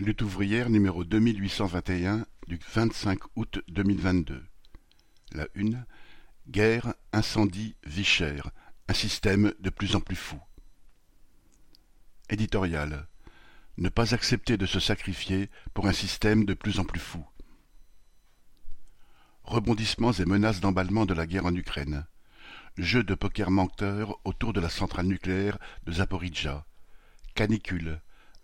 Lutte ouvrière numéro 2821 du 25 août 2022. La une Guerre, incendie, vie chère. Un système de plus en plus fou. Éditorial. Ne pas accepter de se sacrifier pour un système de plus en plus fou. Rebondissements et menaces d'emballement de la guerre en Ukraine. Jeu de poker menteur autour de la centrale nucléaire de Zaporizhzhia. Canicule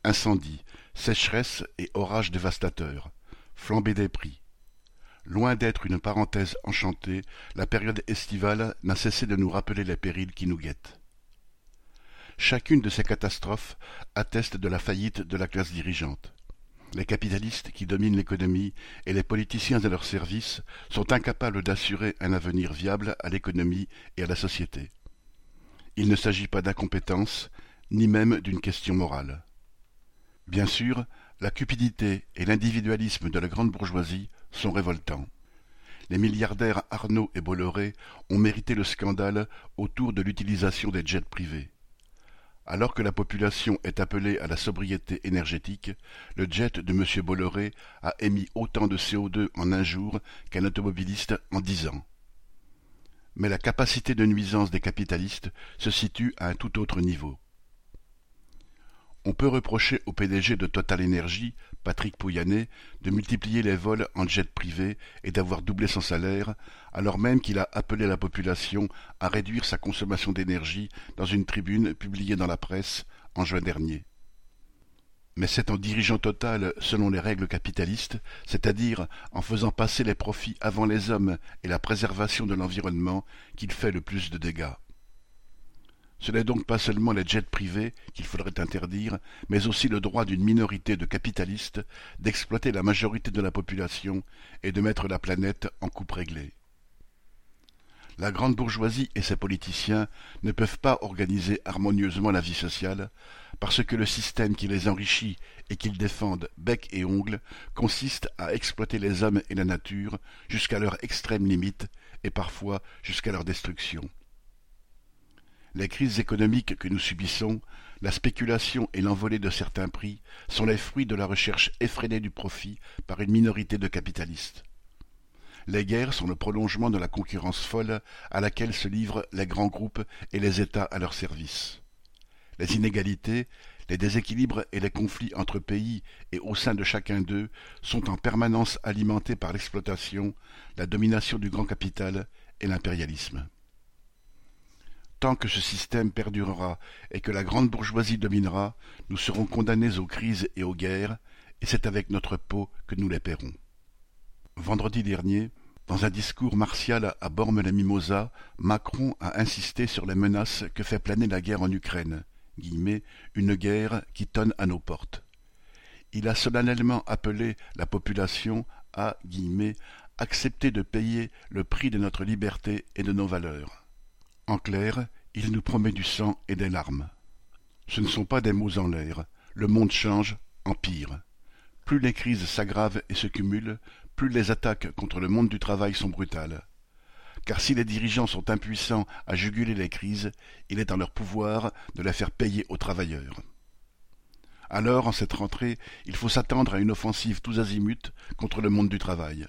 Incendie, sécheresse et orages dévastateurs, flambée des prix. Loin d'être une parenthèse enchantée, la période estivale n'a cessé de nous rappeler les périls qui nous guettent. Chacune de ces catastrophes atteste de la faillite de la classe dirigeante. Les capitalistes qui dominent l'économie et les politiciens à leur service sont incapables d'assurer un avenir viable à l'économie et à la société. Il ne s'agit pas d'incompétence, ni même d'une question morale. Bien sûr, la cupidité et l'individualisme de la grande bourgeoisie sont révoltants. Les milliardaires Arnaud et Bolloré ont mérité le scandale autour de l'utilisation des jets privés. Alors que la population est appelée à la sobriété énergétique, le jet de M. Bolloré a émis autant de CO2 en un jour qu'un automobiliste en dix ans. Mais la capacité de nuisance des capitalistes se situe à un tout autre niveau. On peut reprocher au PDG de Total Energy, Patrick Pouyanné, de multiplier les vols en jet privé et d'avoir doublé son salaire, alors même qu'il a appelé la population à réduire sa consommation d'énergie dans une tribune publiée dans la presse en juin dernier. Mais c'est en dirigeant Total selon les règles capitalistes, c'est-à-dire en faisant passer les profits avant les hommes et la préservation de l'environnement, qu'il fait le plus de dégâts. Ce n'est donc pas seulement les jets privés qu'il faudrait interdire, mais aussi le droit d'une minorité de capitalistes d'exploiter la majorité de la population et de mettre la planète en coupe réglée. La grande bourgeoisie et ses politiciens ne peuvent pas organiser harmonieusement la vie sociale, parce que le système qui les enrichit et qu'ils défendent bec et ongle consiste à exploiter les hommes et la nature jusqu'à leur extrême limite et parfois jusqu'à leur destruction. Les crises économiques que nous subissons, la spéculation et l'envolée de certains prix sont les fruits de la recherche effrénée du profit par une minorité de capitalistes. Les guerres sont le prolongement de la concurrence folle à laquelle se livrent les grands groupes et les États à leur service. Les inégalités, les déséquilibres et les conflits entre pays et au sein de chacun d'eux sont en permanence alimentés par l'exploitation, la domination du grand capital et l'impérialisme. Que ce système perdurera et que la grande bourgeoisie dominera, nous serons condamnés aux crises et aux guerres, et c'est avec notre peau que nous les paierons. Vendredi dernier, dans un discours martial à Bormes-les-Mimosas, Macron a insisté sur les menaces que fait planer la guerre en Ukraine, une guerre qui tonne à nos portes. Il a solennellement appelé la population à accepter de payer le prix de notre liberté et de nos valeurs. En clair, il nous promet du sang et des larmes. Ce ne sont pas des mots en l'air. Le monde change, empire. Plus les crises s'aggravent et se cumulent, plus les attaques contre le monde du travail sont brutales. Car si les dirigeants sont impuissants à juguler les crises, il est en leur pouvoir de les faire payer aux travailleurs. Alors, en cette rentrée, il faut s'attendre à une offensive tous azimuts contre le monde du travail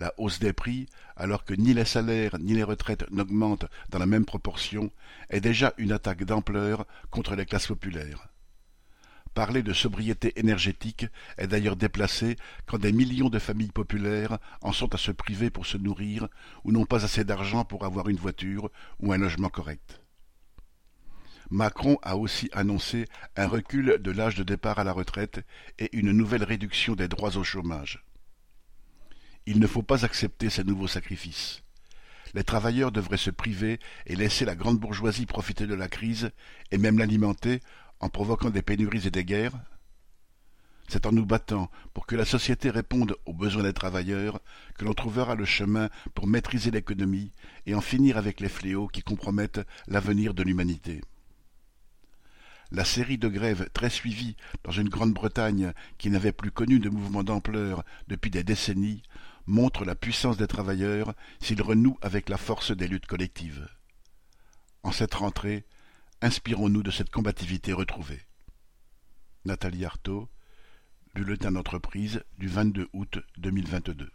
la hausse des prix, alors que ni les salaires ni les retraites n'augmentent dans la même proportion, est déjà une attaque d'ampleur contre les classes populaires. Parler de sobriété énergétique est d'ailleurs déplacé quand des millions de familles populaires en sont à se priver pour se nourrir ou n'ont pas assez d'argent pour avoir une voiture ou un logement correct. Macron a aussi annoncé un recul de l'âge de départ à la retraite et une nouvelle réduction des droits au chômage. Il ne faut pas accepter ces nouveaux sacrifices. Les travailleurs devraient se priver et laisser la grande bourgeoisie profiter de la crise et même l'alimenter en provoquant des pénuries et des guerres C'est en nous battant pour que la société réponde aux besoins des travailleurs que l'on trouvera le chemin pour maîtriser l'économie et en finir avec les fléaux qui compromettent l'avenir de l'humanité. La série de grèves très suivies dans une Grande-Bretagne qui n'avait plus connu de mouvement d'ampleur depuis des décennies montre la puissance des travailleurs s'ils renouent avec la force des luttes collectives. En cette rentrée, inspirons-nous de cette combativité retrouvée. Nathalie Arthaud, Bulletin d'entreprise du vingt-deux août deux mille vingt-deux.